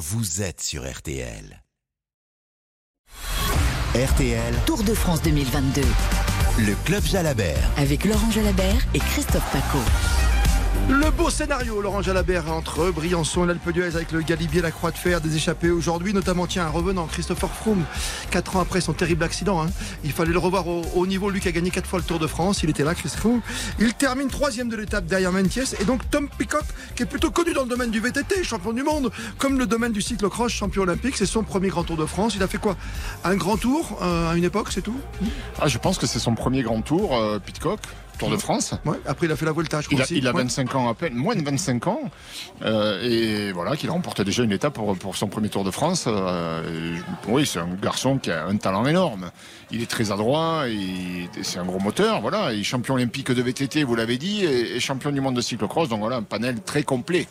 vous êtes sur RTL. RTL, Tour de France 2022 le club Jalabert. avec Laurent Jalabert et Christophe Paco. Le beau scénario, Laurent Jalabert, entre Briançon et l'Alpe d'Huez avec le Galibier, la Croix de Fer, des échappés aujourd'hui, notamment, tiens, un revenant, Christopher Froome, 4 ans après son terrible accident. hein. Il fallait le revoir au haut niveau, lui qui a gagné 4 fois le Tour de France. Il était là, Christophe Froome. Il termine troisième de l'étape derrière Mentiès. Et donc Tom Peacock, qui est plutôt connu dans le domaine du VTT, champion du monde, comme le domaine du cyclocross, champion olympique. C'est son premier grand Tour de France. Il a fait quoi? Un grand tour euh, à une époque, c'est tout? Ah, je pense que c'est son premier grand tour, euh, Pitcock, Tour de France. Ouais. Après, il a fait la Vuelta, je crois Il a, aussi. il a Ouais. 25 ans à peine, moins de 25 ans, euh, et voilà, qu'il remporte déjà une étape pour, pour son premier Tour de France. Euh, oui, c'est un garçon qui a un talent énorme. Il est très adroit, c'est un gros moteur, voilà. Il est champion olympique de VTT, vous l'avez dit, et, et champion du monde de cyclocross. Donc voilà, un panel très complet.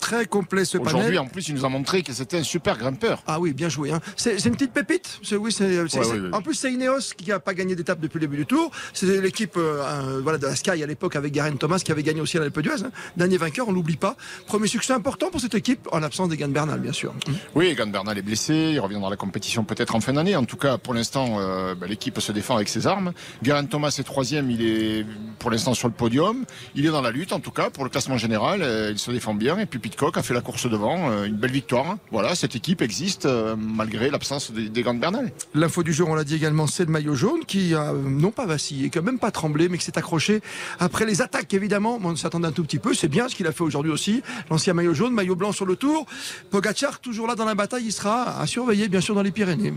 Très complet ce panel. Aujourd'hui, en plus, il nous a montré que c'était un super grimpeur. Ah oui, bien joué. hein. C'est une petite pépite. Oui, c'est, Ouais. En plus, c'est Ineos qui n'a pas gagné d'étape depuis le début du tour. C'est l'équipe euh, voilà, de la Sky à l'époque avec Garen Thomas qui avait gagné aussi à l'Alpe d'Huez. hein. Dernier vainqueur, on l'oublie pas. Premier succès important pour cette équipe, en l'absence d'Egan Bernal, bien sûr. Oui, Egan Bernal est blessé, il reviendra à la compétition peut-être en fin d'année. En tout cas, pour l'instant, euh, bah, l'équipe se défend avec ses armes. Geraint Thomas est troisième, il est pour l'instant sur le podium. Il est dans la lutte, en tout cas, pour le classement général. euh, il se défend bien. Et puis Pitcock a fait la course devant, euh, une belle victoire. Voilà, cette équipe existe euh, malgré l'absence des- d'Egan Bernal. L'info du jour, on l'a dit également, c'est le maillot jaune qui a euh, non pas vacillé, qui a même pas tremblé, mais qui s'est accroché après les attaques, évidemment. On s'attendait un tout petit peu. C'est bien ce qu'il a fait aujourd'hui aussi. L'ancien maillot jaune, maillot blanc sur le tour. Pogacar, toujours là dans la bataille, il sera à surveiller, bien sûr, dans les Pyrénées.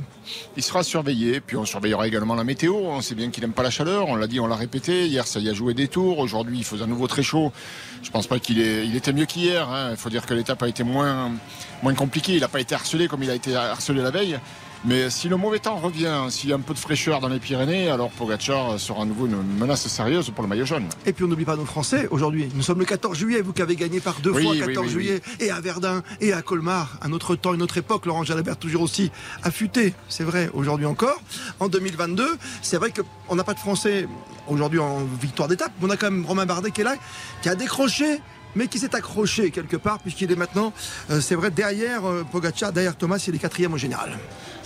Il sera surveillé, puis on surveillera également la météo. On sait bien qu'il n'aime pas la chaleur, on l'a dit, on l'a répété. Hier, ça y a joué des tours. Aujourd'hui, il faisait à nouveau très chaud. Je pense pas qu'il est, il était mieux qu'hier. hein. Il faut dire que l'étape a été moins, moins compliquée. Il n'a pas été harcelé comme il a été harcelé la veille. Mais si le mauvais temps revient, s'il y a un peu de fraîcheur dans les Pyrénées, alors Pogacar sera à nouveau une menace sérieuse pour le maillot jaune. Et puis on n'oublie pas nos Français aujourd'hui. Nous sommes le 14 juillet, vous qui avez gagné par deux Oui, fois oui, 14 oui, oui. juillet, et à Verdun, et à Colmar, un autre temps, une autre époque. Laurent Jalabert toujours aussi affûté, c'est vrai, aujourd'hui encore. En 2022, c'est vrai qu'on n'a pas de Français aujourd'hui en victoire d'étape, mais on a quand même Romain Bardet qui est là, qui a décroché mais qui s'est accroché quelque part, puisqu'il est maintenant, euh, c'est vrai, derrière euh, Pogacar, derrière Thomas, il est quatrième au général.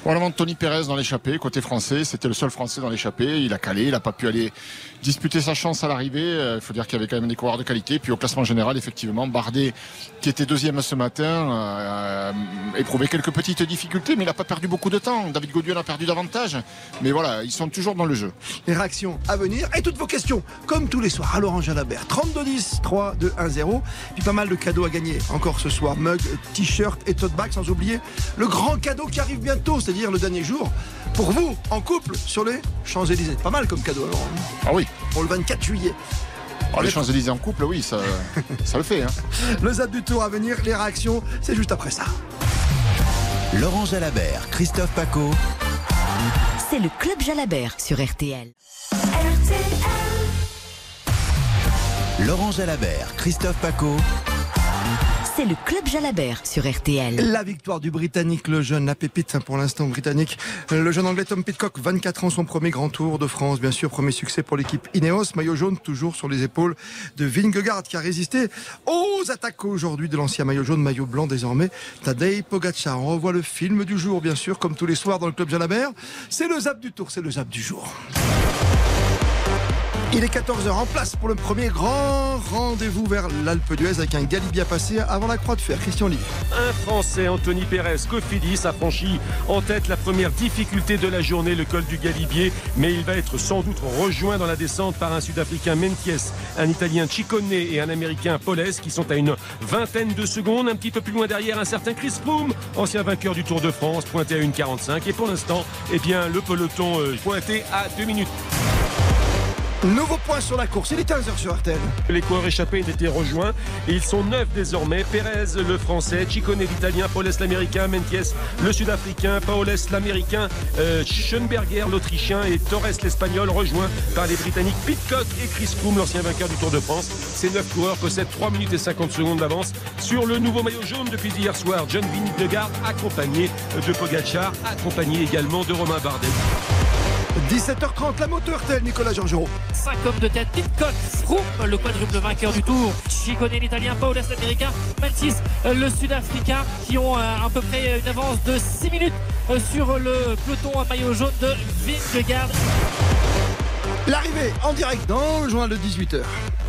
Voilà, Tony Pérez dans l'échappée, côté français, c'était le seul français dans l'échappée. Il a calé, il n'a pas pu aller disputer sa chance à l'arrivée. Euh, Il faut dire qu'il y avait quand même des coureurs de qualité. Puis au classement général, effectivement, Bardet, qui était deuxième ce matin, euh, a éprouvé quelques petites difficultés, mais il n'a pas perdu beaucoup de temps. David Gaudieu en a perdu davantage. Mais voilà, ils sont toujours dans le jeu. les réactions à venir et toutes vos questions, comme tous les soirs, à Laurent Jalabert. 32-10, 3, 2, 1, 0. Puis pas mal de cadeaux à gagner encore ce soir. Mug, t-shirt et tote bag, sans oublier le grand cadeau qui arrive bientôt, c'est-à-dire le dernier jour, pour vous, en couple, sur les Champs-Élysées. Pas mal comme cadeau, Laurent. Ah oui, Pour le 24 juillet. Alors, les Champs-Élysées en couple, oui, ça, ça le fait. hein. Le zap du tour à venir, les réactions, c'est juste après ça. Laurent Jalabert, Christophe Paco. C'est le Club Jalabert sur RTL. Laurent Jalabert, Christophe Paco. C'est le Club Jalabert sur RTL. La victoire du Britannique, le jeune, la pépite hein, pour l'instant britannique. Euh, Le jeune anglais Tom Pitcock, 24 ans, son premier grand tour de France, bien sûr, premier succès pour l'équipe Ineos. Maillot jaune, toujours sur les épaules de Vingegaard, qui a résisté aux attaques aujourd'hui de l'ancien maillot jaune, maillot blanc désormais. Tadej Pogacar. On revoit le film du jour, bien sûr, comme tous les soirs dans le club Jalabert. C'est le zap du tour, c'est le zap du jour. Il est 14h en place pour le premier grand rendez-vous vers l'Alpe d'Huez avec un Galibier à passer avant la Croix de Fer. Christian Lee. Un Français, Anthony Pérez, Cofidis, a franchi en tête la première difficulté de la journée, le col du Galibier, mais il va être sans doute rejoint dans la descente par un Sud-Africain Menties, un Italien Ciccone et un Américain Poles qui sont à une vingtaine de secondes. Un petit peu plus loin derrière, un certain Chris Froome, ancien vainqueur du Tour de France, pointé à une 45. Et pour l'instant, eh bien, le peloton euh, pointé à 2 minutes. Nouveau point sur la course, il est 15h sur RTL. Les coureurs échappés ont été rejoints ils sont neuf désormais. Pérez le français, Ciccone l'italien, Paules l'américain, Menties le sud-africain, Paules l'américain, euh, Schoenberger l'autrichien et Torres l'espagnol rejoints par les britanniques Pitcock et Chris Froome, l'ancien vainqueur du Tour de France. Ces neuf coureurs possèdent 3 minutes et 50 secondes d'avance sur le nouveau maillot jaune depuis hier soir. John Vingegaard accompagné de Pogacar, accompagné également de Romain Bardet. 17h30, la moto RTL, Nicolas Georgerot. 5 hommes de tête, Pitcock, Froome, le quadruple vainqueur du tour, Chicone l'Italien, Paulus l'Américain, Mathis le Sud-Africain, qui ont euh, à peu près une avance de 6 minutes euh, sur le peloton à maillot jaune de Vingegaard. L'arrivée en direct dans le journal de 18h.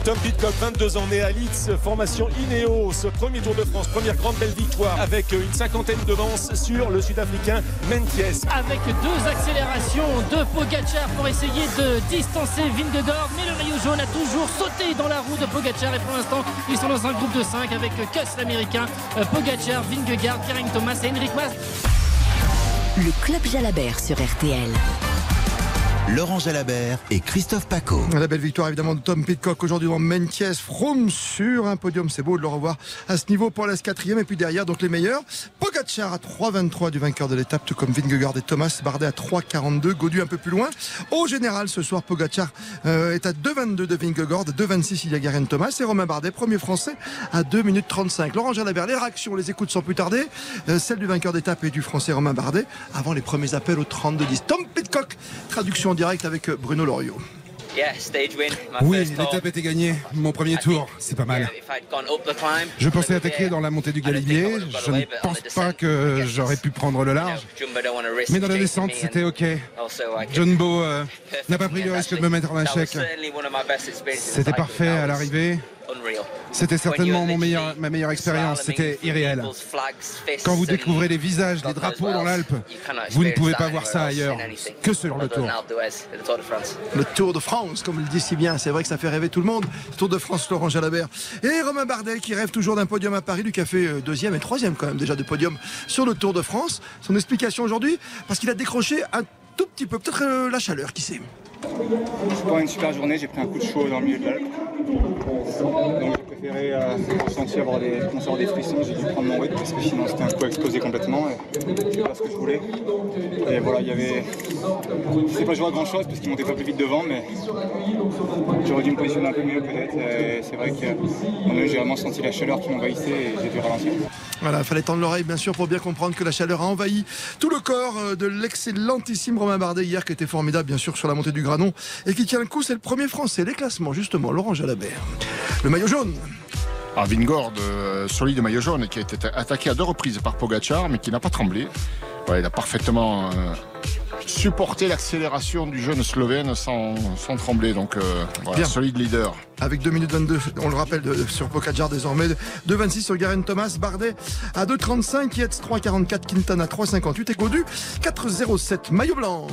Tom Pitcock, 22 ans, né à Leeds, formation Ineos, premier Tour de France, première grande belle victoire avec une cinquantaine de vence sur le Sud-Africain Menties. Avec deux accélérations de Pogacar pour essayer de distancer Vingegaard, mais le maillot jaune a toujours sauté dans la roue de Pogacar et pour l'instant ils sont dans un groupe de 5 avec Kuss l'américain, euh, Pogacar, Vingegaard, Kering Thomas et Henrik Mas. Le Club Jalabert sur RTL. Laurent Jalabert et Christophe Paco. La belle victoire évidemment de Tom Pitcock aujourd'hui dans Menties, Froome sur un podium, c'est beau de le revoir à ce niveau pour la quatrième et puis derrière donc les meilleurs. Pogacar à 3,23 du vainqueur de l'étape, tout comme Vingegaard et Thomas Bardet à 3,42, Godu un peu plus loin. Au général ce soir Pogacar euh, est à 2,22 de Vingegaard, 2,26 il y a Garen Thomas et Romain Bardet, premier français à 2 minutes 35. Laurent Jalabert, les réactions, les écoutes sans plus tarder, euh, celle du vainqueur d'étape et du français Romain Bardet avant les premiers appels au 32-10. Tom Pitcock, traduction direct avec Bruno Loriot. Oui, l'étape était gagnée. Mon premier tour, c'est pas mal. Je pensais attaquer dans la montée du Galibier. Je ne pense pas que j'aurais pu prendre le large. Mais dans la descente, c'était OK. John Bow euh, n'a pas pris le risque de me mettre en échec. C'était parfait à l'arrivée. C'était certainement mon meilleur, ma meilleure expérience. C'était irréel. Quand vous découvrez les visages, les drapeaux dans l'Alpe, vous ne pouvez pas voir ça ailleurs que sur le Tour. Le Tour de France, comme il dit si bien, c'est vrai que ça fait rêver tout le monde. Tour de France, Laurent Jalabert. Et Romain Bardet qui rêve toujours d'un podium à Paris, lui qui a fait euh, deuxième et troisième quand même déjà de podium sur le Tour de France. Son explication aujourd'hui, parce qu'il a décroché un tout petit peu, peut-être euh, la chaleur, qui sait. C'est pas une super journée, j'ai pris un coup de chaud dans le milieu de l'Alpe. Donc j'ai préféré euh, sentir avoir des, des frissons, j'ai dû prendre mon rythme parce que sinon c'était un coup explosé complètement et c'est pas ce que je voulais. Et voilà, il y avait. C'est pas joué à grand chose parce qu'il montait pas plus vite devant, mais j'aurais dû me positionner un peu mieux peut-être. C'est vrai que j'ai vraiment senti la chaleur qui m'envahissait et j'ai dû ralentir. Voilà, il fallait tendre l'oreille bien sûr pour bien comprendre que la chaleur a envahi tout le corps euh, de l'excellentissime Romain Bardet hier qui était formidable bien sûr sur la montée du Granon et qui tient le coup, c'est le premier français. Les classements justement, Laurent Jalabert. Le maillot jaune. Ah, Vingord, euh, solide maillot jaune, qui a été attaqué à deux reprises par Pogacar, mais qui n'a pas tremblé. Il a parfaitement euh, supporté l'accélération du jeune Slovène sans, sans trembler. Donc, euh, voilà, Bien. solide leader. Avec 2 minutes 22, on le rappelle, de- sur Pogacar désormais. 2,26 sur Garen Thomas, Bardet à 2,35, Yates 3,44, Quintana 3,58 et Godu 4,07. Maillot blanc.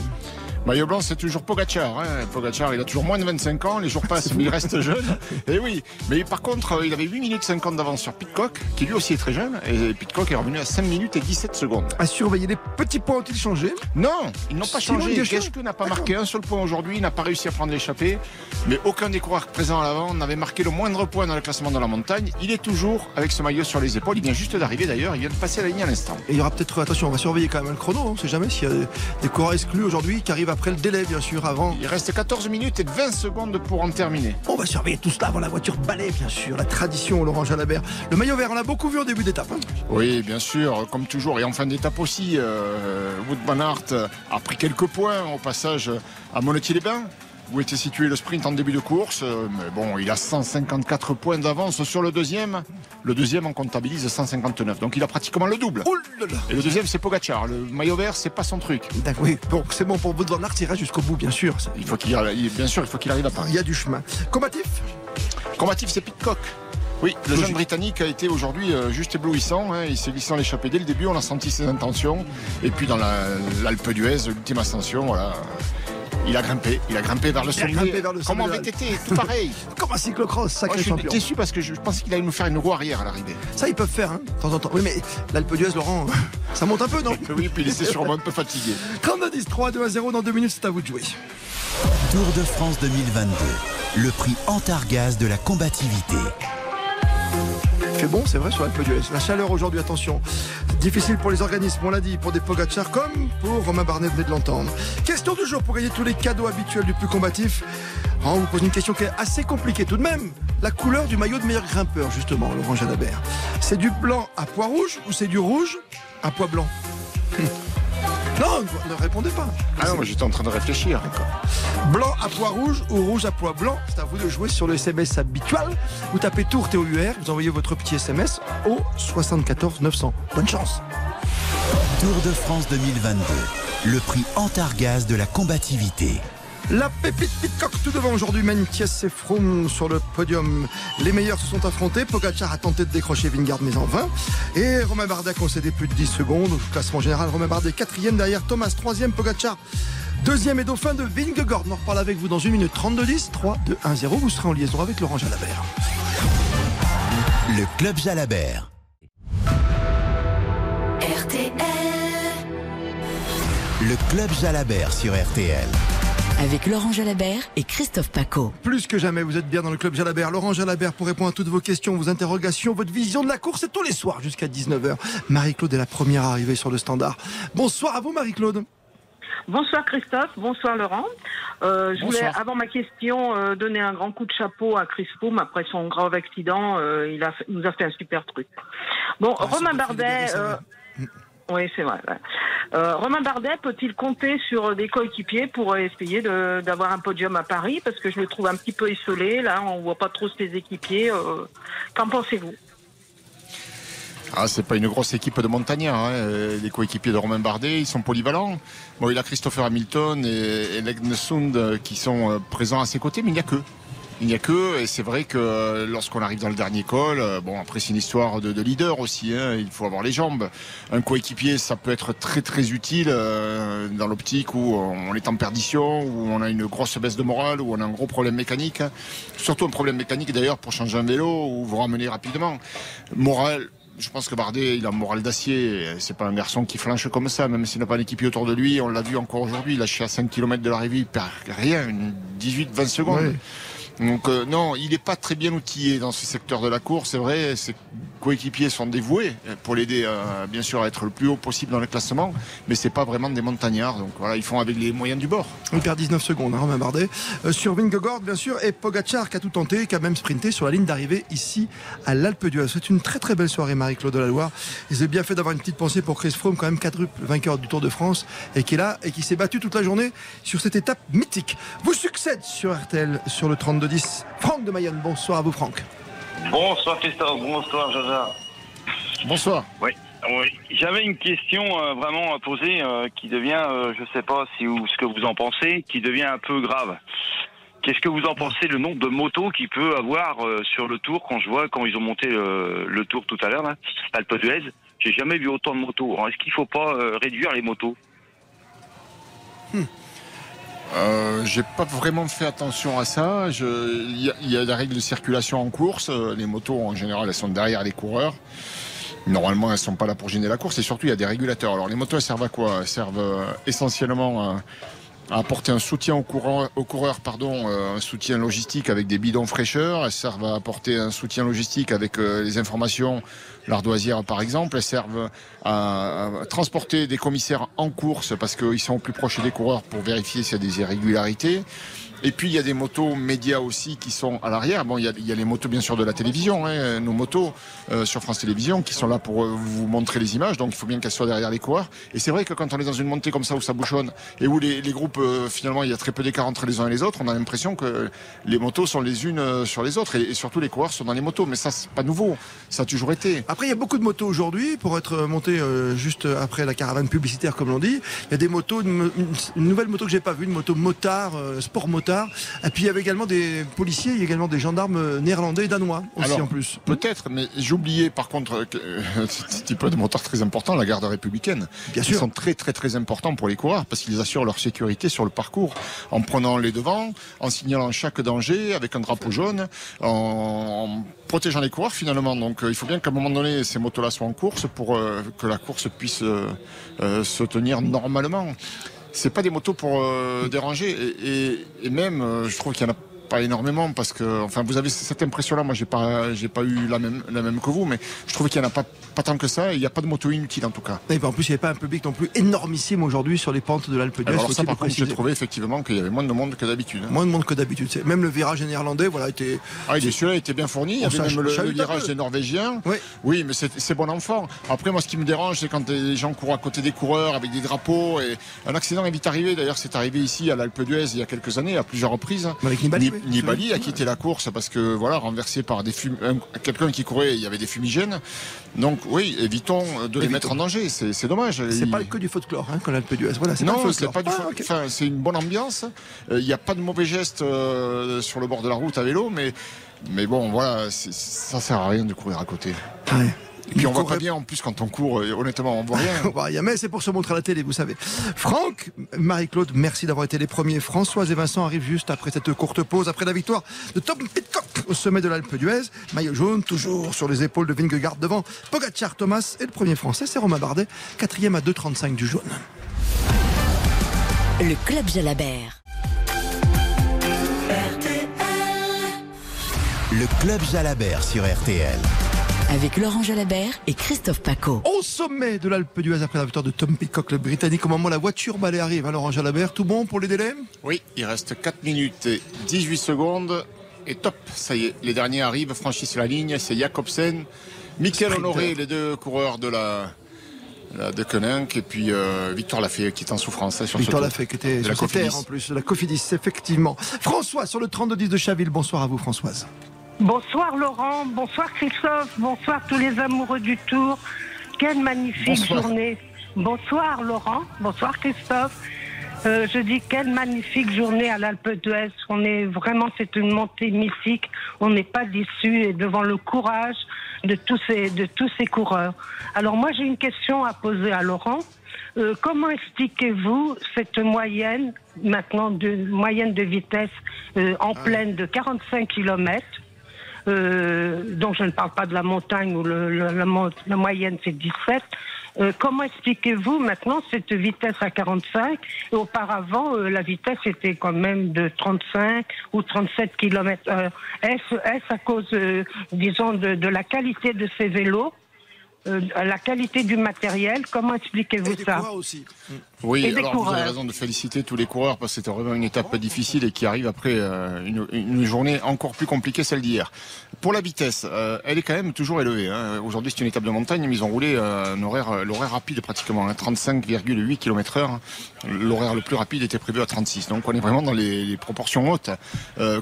Maillot blanc, c'est toujours Pogacar. Hein. Pogacar, il a toujours moins de 25 ans. Les jours passent, mais il reste jeune. Et oui. Mais par contre, euh, il avait 8 minutes 50 d'avance sur Pitcock, qui lui aussi est très jeune. Et Pitcock est revenu à 5 minutes et 17 secondes. À surveiller, les petits points ont-ils changé? Non, ils n'ont pas changé. Que n'a pas marqué un seul point aujourd'hui? Il n'a pas réussi à prendre l'échappée. Mais aucun des coureurs présents à l'avant n'avait marqué le moindre point dans le classement de la montagne. Il est toujours avec ce maillot sur les épaules. Il vient juste d'arriver d'ailleurs. Il vient de passer la ligne à l'instant. Et il y aura peut-être, attention, on va surveiller quand même le chrono, hein, on sait jamais s'il y a des- coureurs exclus aujourd'hui qui arrivent après le délai, bien sûr, avant. Il reste 14 minutes et 20 secondes pour en terminer. On va surveiller tout cela avant la voiture balai, bien sûr, la tradition, Laurent Jalabert. Le maillot vert, on l'a beaucoup vu au début d'étape. hein. Oui, bien sûr, comme toujours. Et en fin d'étape aussi, euh, Wood Van Aert a pris quelques points au passage à Monetti-les-Bains, où était situé le sprint en début de course. Euh, Mais bon, il a 154 points d'avance sur le deuxième. Le deuxième en comptabilise 159. Donc il a pratiquement le double. Là là Et le deuxième, c'est Pogacar. Le maillot vert, c'est pas son truc. D'accord, Oui, bon, c'est bon pour Aert, il reste jusqu'au bout, bien sûr. Il faut qu'il, il- bien sûr, il faut qu'il arrive à Paris. Il y a du chemin. Combatif Combatif, c'est Pitcock. Oui, le jeune Britannique a été aujourd'hui euh, juste éblouissant. hein. Il s'est glissé dans l'échappée dès le début. On a senti ses intentions. Et puis dans la- l'Alpe d'Huez, l'ultime ascension, voilà. Il a grimpé, il a grimpé vers le sommet. grimpé vers le Comme en sommet de VTT, tout pareil. Comme un cyclocross, Moi, sacré je suis champion. déçu parce que je pensais qu'il allait nous faire une roue arrière à l'arrivée. Ça, ils peuvent faire, hein, de temps en temps. Oui, mais l'Alpe d'Huez, Laurent, ça monte un peu, non Oui, puis il était sûrement un peu fatigué. 32 10 3 2 à 0 dans deux minutes, c'est à vous de jouer. Tour de France 2022. Le prix Antargaz de la combativité. Fait bon, c'est vrai, sur l'Alpe d'Huez. La chaleur aujourd'hui, attention. Difficile pour les organismes, on l'a dit, pour des Pogacar comme pour Romain Barnet, venez de l'entendre. Question du jour pour gagner tous les cadeaux habituels du plus combatif. Oh, on vous pose une question qui est assez compliquée tout de même. La couleur du maillot de meilleur grimpeur, justement, Laurent Jalabert. C'est du blanc à pois rouge ou c'est du rouge à pois blanc? Non, ne répondez pas. Ah non, moi j'étais en train de réfléchir. Blanc à poids rouge ou rouge à poids blanc, c'est à vous de jouer sur le SMS habituel. Vous tapez Tour TOUR, vous envoyez votre petit SMS au 74 900. Bonne chance. Tour de France 2022, le prix Antargaz de la combativité. La pépite Pitcock tout devant aujourd'hui, Mentiès et Froome sur le podium. Les meilleurs se sont affrontés. Pogacar a tenté de décrocher Vingard mais en vain. Et Romain Bardet a concédé plus de 10 secondes. Au classement général, Romain Bardet quatrième derrière Thomas, troisième Pogacar. Deuxième et dauphin de Vingegaard. On en reparle avec vous dans une minute 32-10, 3, 2, 1, 0. Vous serez en liaison avec Laurent Jalabert. Le Club Jalabert. RTL. Le Club Jalabert sur RTL avec Laurent Jalabert et Christophe Paco. Plus que jamais, vous êtes bien dans le club Jalabert. Laurent Jalabert pour répondre à toutes vos questions, vos interrogations, votre vision de la course et tous les soirs jusqu'à 19h. Marie-Claude est la première arrivée sur le standard. Bonsoir à vous Marie-Claude. Bonsoir Christophe, bonsoir Laurent. Euh, je voulais, avant ma question, euh, donner un grand coup de chapeau à Chris Froome après son grave accident. Euh, il, a, nous a fait un super truc. Bon, ah, Romain Bardet. Oui, c'est vrai. Euh, Romain Bardet peut-il compter sur des coéquipiers pour essayer d'avoir un podium à Paris? Parce que je le trouve un petit peu isolé. Là, on voit pas trop ses équipiers. Euh, qu'en pensez-vous? Ah, c'est pas une grosse équipe de montagnards. Hein. Euh, les coéquipiers de Romain Bardet, ils sont polyvalents. Bon, il a Christopher Hamilton et, et Sund qui sont présents à ses côtés, mais il n'y a que. Il n'y a que, et c'est vrai que lorsqu'on arrive dans le dernier col, euh, bon après c'est une histoire de, leader aussi, hein, il faut avoir les jambes. Un coéquipier, ça peut être très très utile euh, dans l'optique où on est en perdition, où on a une grosse baisse de morale, où on a un gros problème mécanique. Surtout un problème mécanique d'ailleurs pour changer un vélo ou vous ramener rapidement. Morale, je pense que Bardet, il a un moral d'acier. C'est pas un garçon qui flanche comme ça, même s'il n'a pas d'équipier autour de lui. On l'a vu encore aujourd'hui. Lâché à 5 km de l'arrivée, il perd rien, 18-20 secondes. Donc euh, non, il n'est pas très bien outillé dans ce secteur de la course, c'est vrai. Ses coéquipiers sont dévoués pour l'aider, euh, bien sûr, à être le plus haut possible dans le classement, mais c'est pas vraiment des montagnards. Donc voilà, ils font avec les moyens du bord. Il perd 19 secondes, hein, Romain. Euh, sur Vingegaard, bien sûr, et Pogacar qui a tout tenté, qui a même sprinté sur la ligne d'arrivée ici à l'Alpe d'Huez. C'est une très très belle soirée, Marie-Claude de la Loire. Ils ont bien fait d'avoir une petite pensée pour Chris Froome, quand même quadruple vainqueur du Tour de France, et qui est là et qui s'est battu toute la journée sur cette étape mythique. Vous succède sur RTL sur le 32-10. Franck de Mayenne. Bonsoir à vous, Franck. Bonsoir, Christophe. Bonsoir, Jaja. Bonsoir. Oui. J'avais une question euh, vraiment à poser euh, qui devient, euh, je ne sais pas si ou ce que vous en pensez, qui devient un peu grave. Qu'est-ce que vous en pensez le nombre de motos qu'il peut avoir sur le tour quand je vois quand ils ont monté le tour tout à l'heure là, Alpe d'Huez? J'ai jamais vu autant de motos. Est-ce qu'il ne faut pas réduire les motos? Hmm. Euh, j'ai pas vraiment fait attention à ça. Il y, a des règles de circulation en course. Euh, les motos, en général, elles sont derrière les coureurs. Normalement, elles sont pas là pour gêner la course. Et surtout, il y a des régulateurs. Alors, les motos, elles servent à quoi? Elles servent euh, essentiellement à apporter un soutien aux, coureurs, pardon, un soutien logistique avec des bidons fraîcheurs. Elles servent à apporter un soutien logistique avec les informations l'ardoisière par exemple, elles servent à, transporter des commissaires en course parce qu'ils sont plus proches des coureurs pour vérifier s'il y a des irrégularités. Et puis il y a des motos médias aussi qui sont à l'arrière. Bon, il y, a, les motos bien sûr de la télévision, hein, nos motos euh, sur France Télévisions qui sont là pour euh, vous montrer les images. Donc il faut bien qu'elles soient derrière les coureurs. Et c'est vrai que quand on est dans une montée comme ça où ça bouchonne et où les, groupes euh, finalement il y a très peu d'écart entre les uns et les autres, on a l'impression que les motos sont les unes sur les autres et, surtout les coureurs sont dans les motos. Mais ça c'est pas nouveau, ça a toujours été. Après il y a beaucoup de motos aujourd'hui pour être monté juste après la caravane publicitaire comme l'on dit. Il y a des motos, une, nouvelle moto que j'ai pas vue, une moto motard, sport motard et puis il y avait également des policiers, il y a également des gendarmes néerlandais et danois aussi en plus. Peut-être, mais j'oubliais par contre que ce type de moteur très important, la garde républicaine. Bien sûr. Ils sont très très très importants pour les coureurs parce qu'ils assurent leur sécurité sur le parcours en prenant les devants, en signalant chaque danger avec un drapeau jaune, en, protégeant les coureurs finalement. Donc euh, il faut bien qu'à un moment donné ces motos-là soient en course pour euh, que la course puisse euh, se tenir normalement c'est pas des motos pour euh, déranger. Et, même, euh, je trouve qu'il y en a pas énormément parce que, enfin, vous avez cette impression-là. Moi, j'ai pas, j'ai pas eu la même, la même que vous, mais je trouve qu'il n'y en a pas, pas tant que ça. Il n'y a pas de moto inutile en tout cas. Et en plus, il n'y avait pas un public non plus énormissime aujourd'hui sur les pentes de l'Alpe d'Huez. Alors ça, par contre, j'ai trouvé effectivement qu'il y avait moins de monde que d'habitude. Hein. Moins de monde que d'habitude. Même le virage néerlandais, voilà, était. Ah, celui-là était bien fourni. Il y avait même le, virage des Norvégiens. Oui, oui mais c'est bon enfant. Après, moi, ce qui me dérange, c'est quand les gens courent à côté des coureurs avec des drapeaux. Et un accident est vite arrivé. D'ailleurs, c'est arrivé ici à l'Alpe d'Huez il y a quelques années, à plusieurs reprises. Avec Nibali, Nibali a quitté la course parce que voilà, renversé par des quelqu'un qui courait, il y avait des fumigènes. Donc oui, évitons de les mettre en danger. C'est dommage. C'est pas que du folklore hein, quand l'Alpe d'Huez. Voilà, non, c'est pas du ah, c'est une bonne ambiance. Euh, il n'y a pas de mauvais gestes euh, sur le bord de la route à vélo, mais mais bon, voilà, ça sert à rien de courir à côté. Et puis on voit pas bien en plus quand on court, euh, honnêtement, on voit rien. on voit rien, mais c'est pour se montrer à la télé, vous savez. Franck, Marie-Claude, merci d'avoir été les premiers. Françoise et Vincent arrivent juste après cette courte pause, après la victoire de Tom Pitcock au sommet de l'Alpe d'Huez. Maillot jaune, toujours sur les épaules de Vingegaard devant Pogacar, Thomas. Et le premier français, c'est Romain Bardet, quatrième à 2,35 du jaune. Le Club Jalabert. Le Club Jalabert sur RTL avec Laurent Jalabert et Christophe Paco. Au sommet de l'Alpe d'Huez après la victoire de Tom Peacock, le Britannique, au moment où la voiture balai arrive, hein, Laurent Jalabert, tout bon pour les délais? Oui, il reste 4 minutes et 18 secondes. Et top, ça y est, les derniers arrivent, franchissent la ligne, c'est Jacobsen, Michael Honoré, les deux coureurs de la, de Koenig. Et puis euh, Victor Lafay qui est en souffrance hein, sur Victor Lafay qui était sur la en plus, la Cofidis effectivement. François sur le 32-10 de Chaville, bonsoir à vous Françoise. Bonsoir Laurent, bonsoir Christophe, bonsoir tous les amoureux du Tour. Quelle magnifique journée. Bonsoir Laurent, bonsoir Christophe. Euh, je dis quelle magnifique journée à l'Alpe d'Huez. On est vraiment, c'est une montée mythique. On n'est pas déçu et devant le courage de tous ces de tous ces coureurs. Alors moi j'ai une question à poser à Laurent. Euh, comment expliquez-vous cette moyenne maintenant de moyenne de vitesse euh, en ah pleine de 45 km euh, donc je ne parle pas de la montagne où le, la, la, moyenne c'est 17. Euh, comment expliquez-vous maintenant cette vitesse à 45 et auparavant euh, la vitesse était quand même de 35 ou 37 km Est-ce est à cause, euh, disons, de, de, la qualité de ces vélos? La qualité du matériel, comment expliquez-vous ça aussi. Oui, alors vous avez raison de féliciter tous les coureurs parce que c'était vraiment une étape difficile et qui arrive après euh, une, une, journée encore plus compliquée, celle d'hier. Pour la vitesse, euh, elle est quand même toujours élevée. Hein. Aujourd'hui, c'est une étape de montagne, mais ils ont roulé euh, un horaire, l'horaire rapide pratiquement, hein, 35,8 km/h. L'horaire le plus rapide était prévu à 36. Donc on est vraiment dans les, les proportions hautes.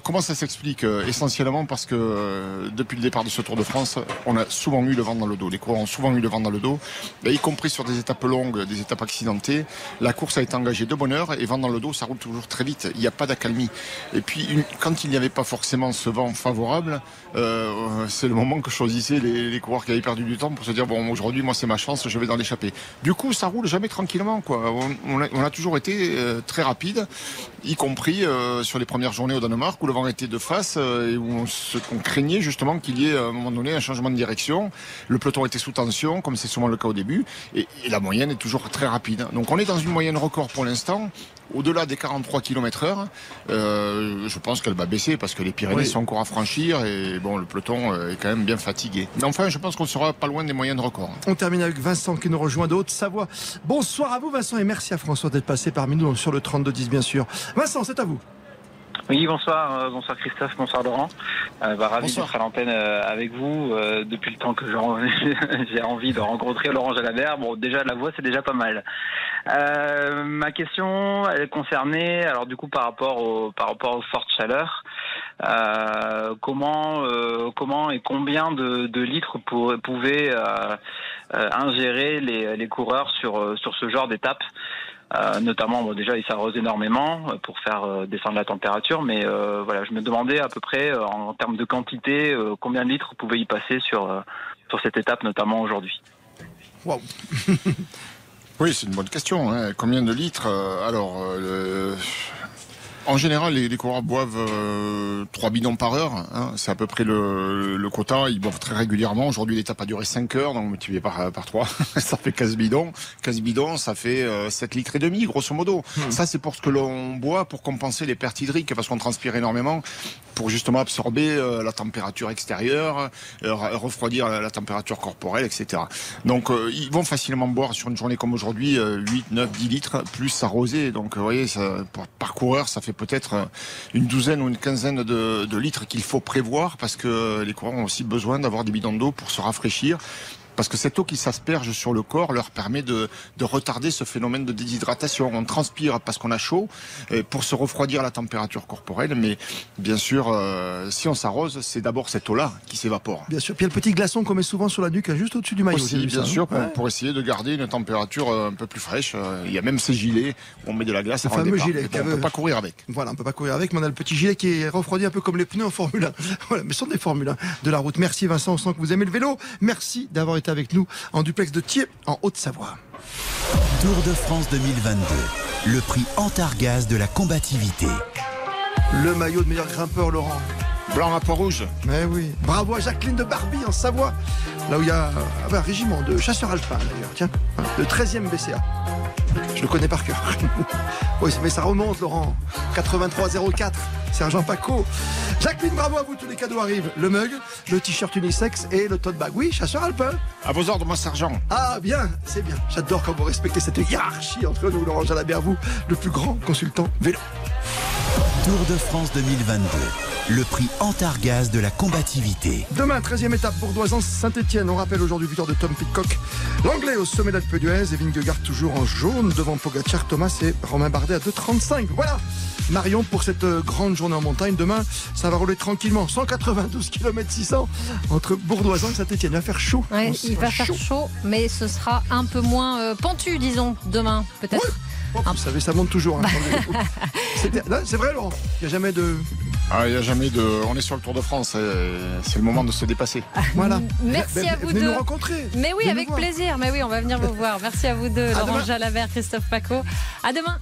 comment ça s'explique Essentiellement parce que depuis le départ de ce Tour de France, on a souvent eu le vent dans le dos. Les coureurs ont souvent eu le vent dans le dos, y compris sur des étapes longues, des étapes accidentées. La course a été engagée de bonne heure et vent dans le dos, ça roule toujours très vite. Il n'y a pas d'accalmie. Et puis, quand il n'y avait pas forcément ce vent favorable, euh, c'est le moment que choisissaient les, coureurs qui avaient perdu du temps pour se dire bon, aujourd'hui, moi, c'est ma chance, je vais dans l'échappée. Du coup, ça roule jamais tranquillement. Quoi. On, a, toujours été euh, très rapide, y compris euh, sur les premières journées au Danemark où le vent était de face et où on, craignait justement qu'il y ait à un moment donné un changement de direction. Le peloton était sous tension, comme c'est souvent le cas au début, et, et la moyenne est toujours très rapide. Donc on est dans une moyenne record pour l'instant. Au-delà des 43 km heure, euh, je pense qu'elle va baisser parce que les Pyrénées sont encore à franchir et bon, le peloton euh, est quand même bien fatigué. Mais enfin, je pense qu'on sera pas loin des moyennes records. On termine avec Vincent qui nous rejoint de Haute-Savoie. Bonsoir à vous Vincent et merci à François d'être passé parmi nous sur le 32-10 bien sûr. Vincent, c'est à vous. Oui, bonsoir, euh, bonsoir Christophe, bonsoir Laurent. Euh, bah, ravi d'être à l'antenne euh, avec vous euh, depuis le temps que j'ai envie de rencontrer Laurent Jalabert. Bon, déjà la voix c'est déjà pas mal. ma question elle est concernée, alors du coup par rapport au par rapport aux fortes chaleurs, comment comment et combien de, de litres pour, pouvaient ingérer les, les coureurs sur sur ce genre d'étape? Euh, notamment, bon, déjà, il s'arrose énormément euh, pour faire euh, descendre la température, mais voilà, je me demandais à peu près, en termes de quantité, combien de litres pouvait y passer sur, sur cette étape, notamment aujourd'hui. Wow. oui, c'est une bonne question. Hein. Combien de litres Alors, En général, les, coureurs boivent 3 bidons par heure. Hein. C'est à peu près le, le, quota. Ils boivent très régulièrement. Aujourd'hui, l'étape a duré 5 heures, donc multiplié par, par 3, ça fait 15 bidons. 15 bidons, ça fait 7 litres et demi, grosso modo. Hmm. Ça, c'est pour ce que l'on boit pour compenser les pertes hydriques, parce qu'on transpire énormément pour justement absorber la température extérieure, refroidir la, température corporelle, etc. Donc, ils vont facilement boire sur une journée comme aujourd'hui 8, 9, 10 litres, plus s'arroser. Donc, vous voyez, ça, par coureur, ça fait peut-être une douzaine ou une quinzaine de, de litres qu'il faut prévoir parce que les coureurs ont aussi besoin d'avoir des bidons d'eau pour se rafraîchir parce que cette eau qui s'asperge sur le corps leur permet de, de, retarder ce phénomène de déshydratation. On transpire parce qu'on a chaud pour se refroidir la température corporelle, mais bien sûr, euh, si on s'arrose, c'est d'abord cette eau-là qui s'évapore. Bien sûr. Puis il y a le petit glaçon qu'on met souvent sur la nuque, hein, juste au-dessus du maillot. Aussi, bien sûr, pour, essayer de garder une température euh, un peu plus fraîche. Euh, il y a même ces gilets où on met de la glace. Le fameux gilet. on ne peut pas courir avec. Voilà, on peut pas courir avec, mais on a le petit gilet qui est refroidi un peu comme les pneus en Formule 1. Voilà, mais ce sont des Formule 1 de la route. Merci Vincent, on sent que vous aimez le vélo. Merci d'avoir été avec nous en duplex de Thiers, en Haute-Savoie. Tour de France 2022, le prix Antargaz de la combativité. Le maillot de meilleur grimpeur, Laurent. Blanc à poids rouge. Mais oui. Bravo à Jacqueline de Barbie en Savoie. Là où il y a un régiment de chasseurs alpins d'ailleurs. Tiens, le 13e BCA. Je le connais par cœur. oui, mais ça remonte, Laurent. 8304. C'est un Jean Paco. Jacqueline, bravo à vous. Tous les cadeaux arrivent. Le mug, le t-shirt unisex et le tote bag. Oui, chasseur alpin. À vos ordres, moi, sergent. Ah, bien. C'est bien. J'adore quand vous respectez cette hiérarchie entre nous, Laurent Jalabert, vous, le plus grand consultant vélo. Tour de France 2022 le prix Antargaz de la combativité. Demain, 13e étape bourdoisans Saint-Etienne. On rappelle aujourd'hui victoire de Tom Pitcock. L'anglais au sommet d'Alpe d'Huez et Vingegaard toujours en jaune devant Pogacar, Thomas et Romain Bardet à 2,35. Voilà Marion pour cette euh, grande journée en montagne. Demain, ça va rouler tranquillement. 192 km 600 entre Bourdoisan et Saint-Etienne. Il va faire chaud. il va faire chaud, mais ce sera un peu moins euh, pentu, disons, demain, peut-être. Vous savez, ça monte toujours. Hein, c'est vrai, Laurent. Il n'y a jamais de ah, il a jamais de. On est sur le Tour de France. C'est le moment de se dépasser. Voilà. Merci à vous venez deux. nous rencontrer. Mais oui, avec plaisir. Mais oui, on va venir vous voir. Merci à vous deux, Laurent Jalabert, Christophe Paco. À demain.